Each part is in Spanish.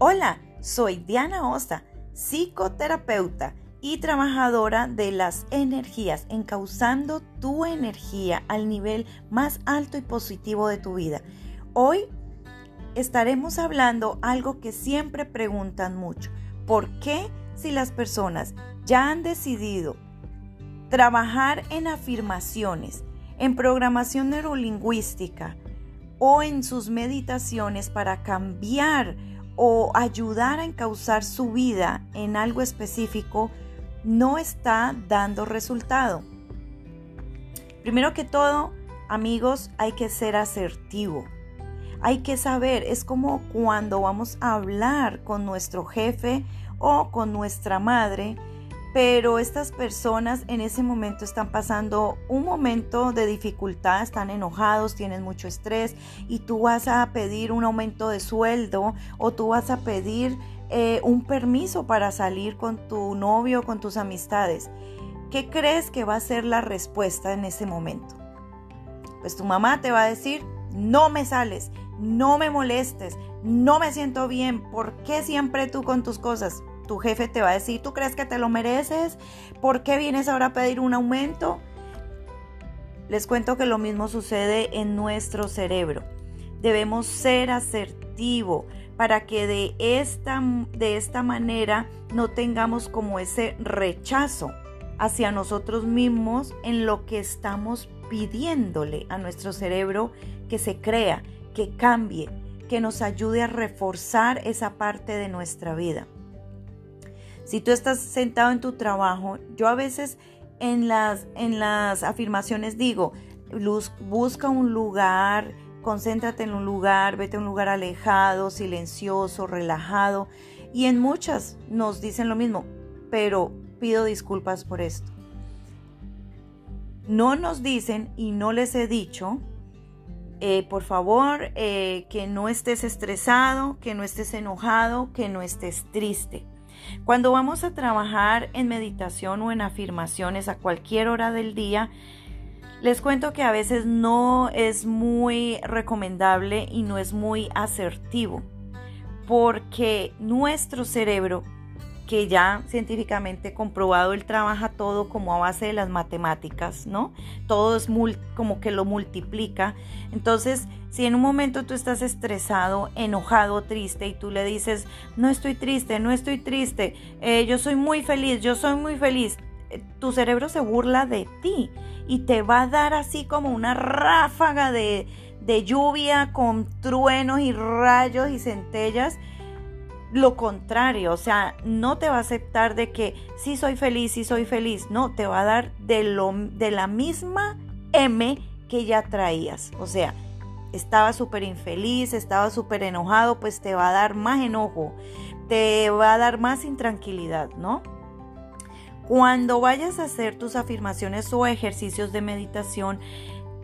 Hola, soy Diana Osta, psicoterapeuta y trabajadora de las energías, encauzando tu energía al nivel más alto y positivo de tu vida. Hoy estaremos hablando algo que siempre preguntan mucho. ¿Por qué si las personas ya han decidido trabajar en afirmaciones, en programación neurolingüística o en sus meditaciones para cambiar o ayudar a encauzar su vida en algo específico, no está dando resultado. Primero que todo, amigos, hay que ser asertivo. Hay que saber, es como cuando vamos a hablar con nuestro jefe o con nuestra madre, pero estas personas en ese momento están pasando un momento de dificultad, están enojados, tienen mucho estrés y tú vas a pedir un aumento de sueldo o tú vas a pedir eh, un permiso para salir con tu novio con tus amistades. ¿Qué crees que va a ser la respuesta en ese momento? Pues tu mamá te va a decir, no me sales, no me molestes, no me siento bien, ¿por qué siempre tú con tus cosas? Tu jefe te va a decir, ¿tú crees que te lo mereces? ¿Por qué vienes ahora a pedir un aumento? Les cuento que lo mismo sucede en nuestro cerebro. Debemos ser asertivo para que de esta, de esta manera no tengamos como ese rechazo hacia nosotros mismos en lo que estamos pidiéndole a nuestro cerebro que se crea, que cambie, que nos ayude a reforzar esa parte de nuestra vida. Si tú estás sentado en tu trabajo, yo a veces en las, en las afirmaciones digo, busca un lugar concéntrate en un lugar, vete a un lugar alejado, silencioso, relajado. Y en muchas nos dicen lo mismo, pero pido disculpas por esto. No nos dicen y no les he dicho, eh, por favor, eh, que no estés estresado, que no estés enojado, que no estés triste. Cuando vamos a trabajar en meditación o en afirmaciones a cualquier hora del día, les cuento que a veces no es muy recomendable y no es muy asertivo, porque nuestro cerebro, que ya científicamente comprobado, él trabaja todo como a base de las matemáticas, ¿no? Todo es como que lo multiplica. Entonces, si en un momento tú estás estresado, enojado, triste y tú le dices, no estoy triste, no estoy triste, eh, yo soy muy feliz, yo soy muy feliz, tu cerebro se burla de ti y te va a dar así como una ráfaga de, lluvia con truenos y rayos y centellas. Lo contrario, o sea, no te va a aceptar de que sí soy feliz, sí soy feliz. No, te va a dar de, lo, de la misma M que ya traías. O sea, estaba súper infeliz, estaba súper enojado, pues te va a dar más enojo, te va a dar más intranquilidad, ¿no? Cuando vayas a hacer tus afirmaciones o ejercicios de meditación,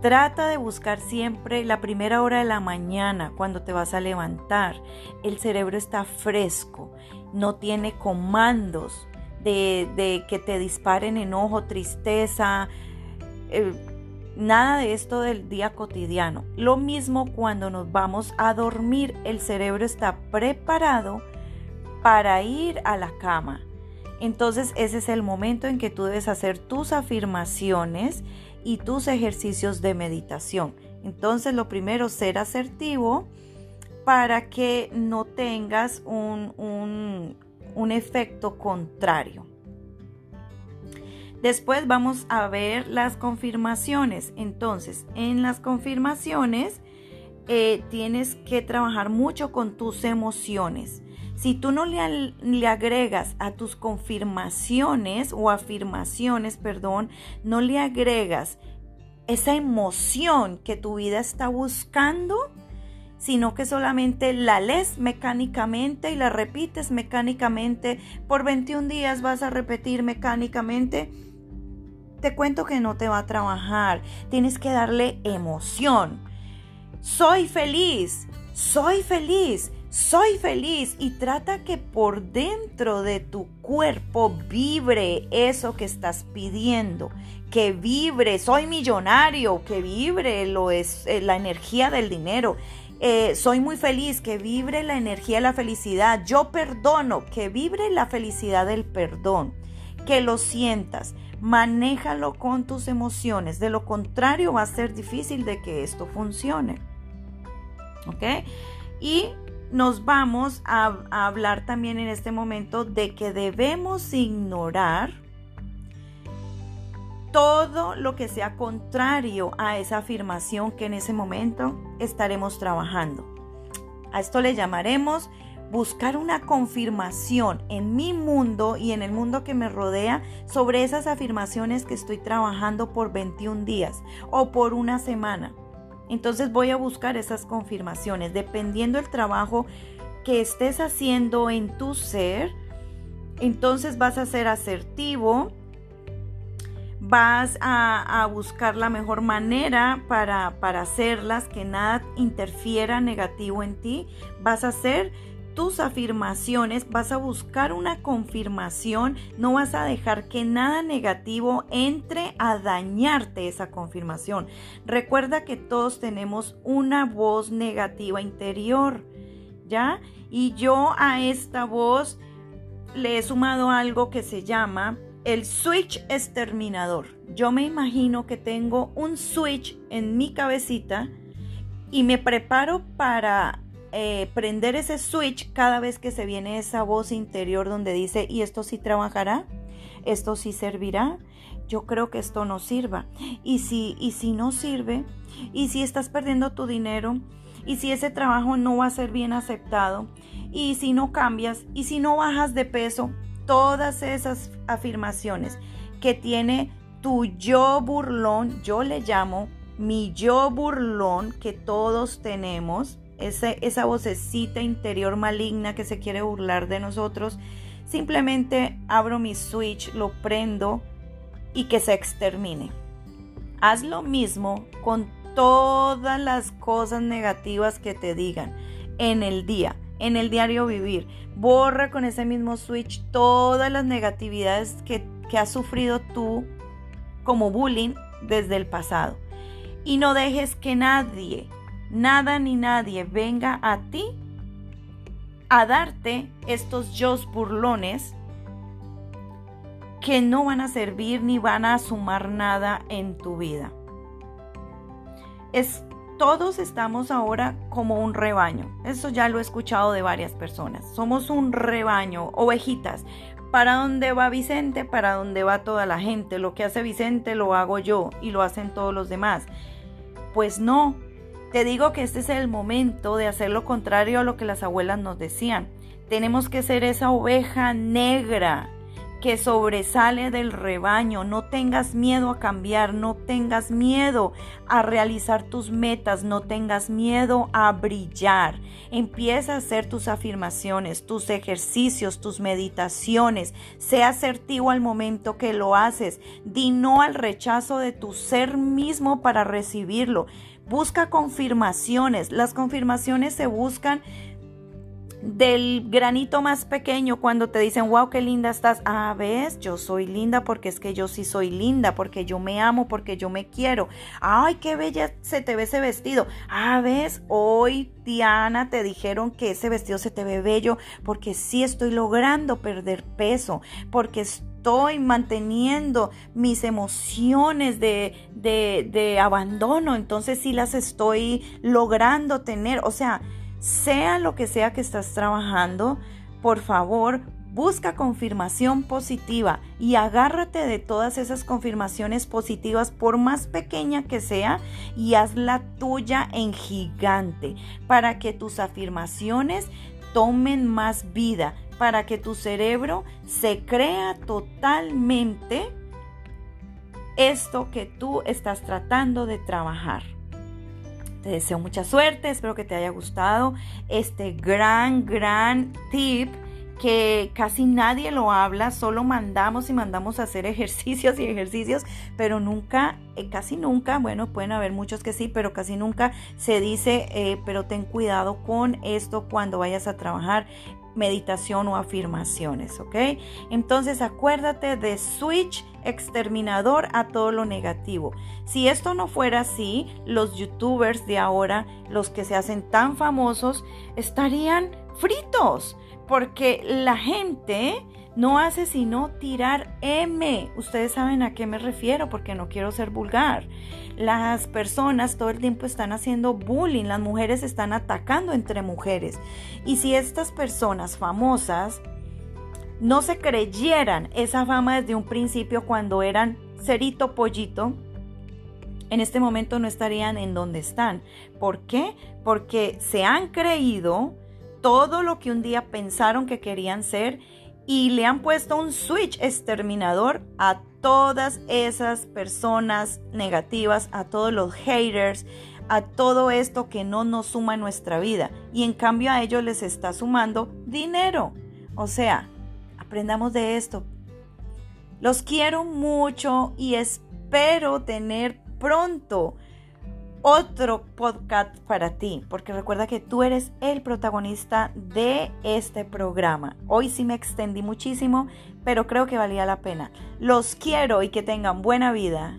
trata de buscar siempre la primera hora de la mañana cuando te vas a levantar. El cerebro está fresco, no tiene comandos de, que te disparen enojo, tristeza. Eh, nada de esto del día cotidiano. Lo mismo cuando nos vamos a dormir, el cerebro está preparado para ir a la cama entonces ese es el momento en que tú debes hacer tus afirmaciones y tus ejercicios de meditación. Entonces lo primero, ser asertivo para que no tengas un, un, efecto contrario. Después vamos a ver las confirmaciones. Entonces, en las confirmaciones eh, tienes que trabajar mucho con tus emociones. Si tú no le, agregas a tus confirmaciones o afirmaciones, perdón, no le agregas esa emoción que tu vida está buscando, sino que solamente la lees mecánicamente y la repites mecánicamente, por 21 días vas a repetir mecánicamente, te cuento que no te va a trabajar. Tienes que darle emoción. Soy feliz, soy feliz, soy feliz y trata que por dentro de tu cuerpo vibre eso que estás pidiendo, que vibre, soy millonario, que vibre lo es eh, la energía del dinero Eh, soy muy feliz, que vibre la energía de la felicidad. Yo perdono, que vibre la felicidad del perdón. Que lo sientas, manéjalo con tus emociones. De lo contrario, va a ser difícil de que esto funcione. ¿Ok? Y nos vamos a, hablar también en este momento de que debemos ignorar todo lo que sea contrario a esa afirmación que en ese momento estaremos trabajando. A esto le llamaremos buscar una confirmación en mi mundo y en el mundo que me rodea sobre esas afirmaciones que estoy trabajando por 21 días o por una semana. Entonces voy a buscar esas confirmaciones dependiendo del trabajo que estés haciendo en tu ser. Entonces vas a ser asertivo, vas a, buscar la mejor manera para, para hacerlas, que nada interfiera negativo en ti, vas a hacer tus afirmaciones, vas a buscar una confirmación, no vas a dejar que nada negativo entre a dañarte esa confirmación. Recuerda que todos tenemos una voz negativa interior, ¿ya? Y yo a esta voz le he sumado algo que se llama el switch exterminador. Yo me imagino que tengo un switch en mi cabecita y me preparo para eh, prender ese switch cada vez que se viene esa voz interior donde dice, ¿y esto sí trabajará? ¿Esto sí servirá? Yo creo que esto no sirva. Y si, y si no sirve, y si estás perdiendo tu dinero, y si ese trabajo no va a ser bien aceptado, y si no cambias, y si no bajas de peso, todas esas afirmaciones que tiene tu yo burlón, yo le llamo mi yo burlón que todos tenemos, esa vocecita interior maligna que se quiere burlar de nosotros, simplemente abro mi switch, lo prendo y que se extermine. Haz lo mismo con todas las cosas negativas que te digan en el día en el diario vivir. Borra con ese mismo switch todas las negatividades que, que has sufrido tú como bullying desde el pasado. Y no dejes que nadie, nada ni nadie venga a ti a darte estos yo burlones que no van a servir ni van a sumar nada en tu vida. Es todos estamos ahora como un rebaño. Eso ya lo he escuchado de varias personas. Somos un rebaño, ovejitas. ¿Para dónde va Vicente? Para dónde va toda la gente. Lo que hace Vicente lo hago yo y lo hacen todos los demás. Pues no. Te digo que este es el momento de hacer lo contrario a lo que las abuelas nos decían. Tenemos que ser esa oveja negra que sobresale del rebaño. No tengas miedo a cambiar, no tengas miedo a realizar tus metas, no tengas miedo a brillar. Empieza a hacer tus afirmaciones, tus ejercicios, tus meditaciones. Sea asertivo al momento que lo haces. Di no al rechazo de tu ser mismo para recibirlo. Busca confirmaciones. Las confirmaciones se buscan del granito más pequeño cuando te dicen, wow, qué linda estás. Ah, ves, yo soy linda porque es que yo sí soy linda, porque yo me amo, porque yo me quiero. Ay, qué bella se te ve ese vestido. Ah, ves, hoy Diana te dijeron que ese vestido se te ve bello porque sí estoy logrando perder peso, porque estoy manteniendo mis emociones de, de, de abandono, entonces sí las estoy logrando tener. O sea, sea lo que sea que estás trabajando, por favor, busca confirmación positiva y agárrate de todas esas confirmaciones positivas, por más pequeña que sea, y hazla tuya en gigante, para que tus afirmaciones tomen más vida, para que tu cerebro se crea totalmente esto que tú estás tratando de trabajar. Te deseo mucha suerte, espero que te haya gustado este gran, gran tip que casi nadie lo habla, solo mandamos y mandamos a hacer ejercicios y ejercicios, pero nunca, eh, casi nunca, bueno, pueden haber muchos que sí, pero casi nunca se dice, eh, pero ten cuidado con esto cuando vayas a trabajar meditación o afirmaciones, ¿ok? Entonces acuérdate de switch exterminador a todo lo negativo. Si esto no fuera así, los youtubers de ahora, los que se hacen tan famosos, estarían fritos, porque la gente no hace sino tirar M. Ustedes saben a qué me refiero porque no quiero ser vulgar. Las personas todo el tiempo están haciendo bullying, las mujeres están atacando entre mujeres. Y si estas personas famosas no se creyeran esa fama desde un principio cuando eran cerito pollito, en este momento no estarían en donde están. ¿Por qué? Porque se han creído todo lo que un día pensaron que querían ser y le han puesto un switch exterminador a todas esas personas negativas, a todos los haters, a todo esto que no nos suma en nuestra vida. Y en cambio a ellos les está sumando dinero. O sea, aprendamos de esto. Los quiero mucho y espero tener pronto otro podcast para ti, porque recuerda que tú eres el protagonista de este programa. Hoy sí me extendí muchísimo, pero creo que valía la pena. Los quiero y que tengan buena vida.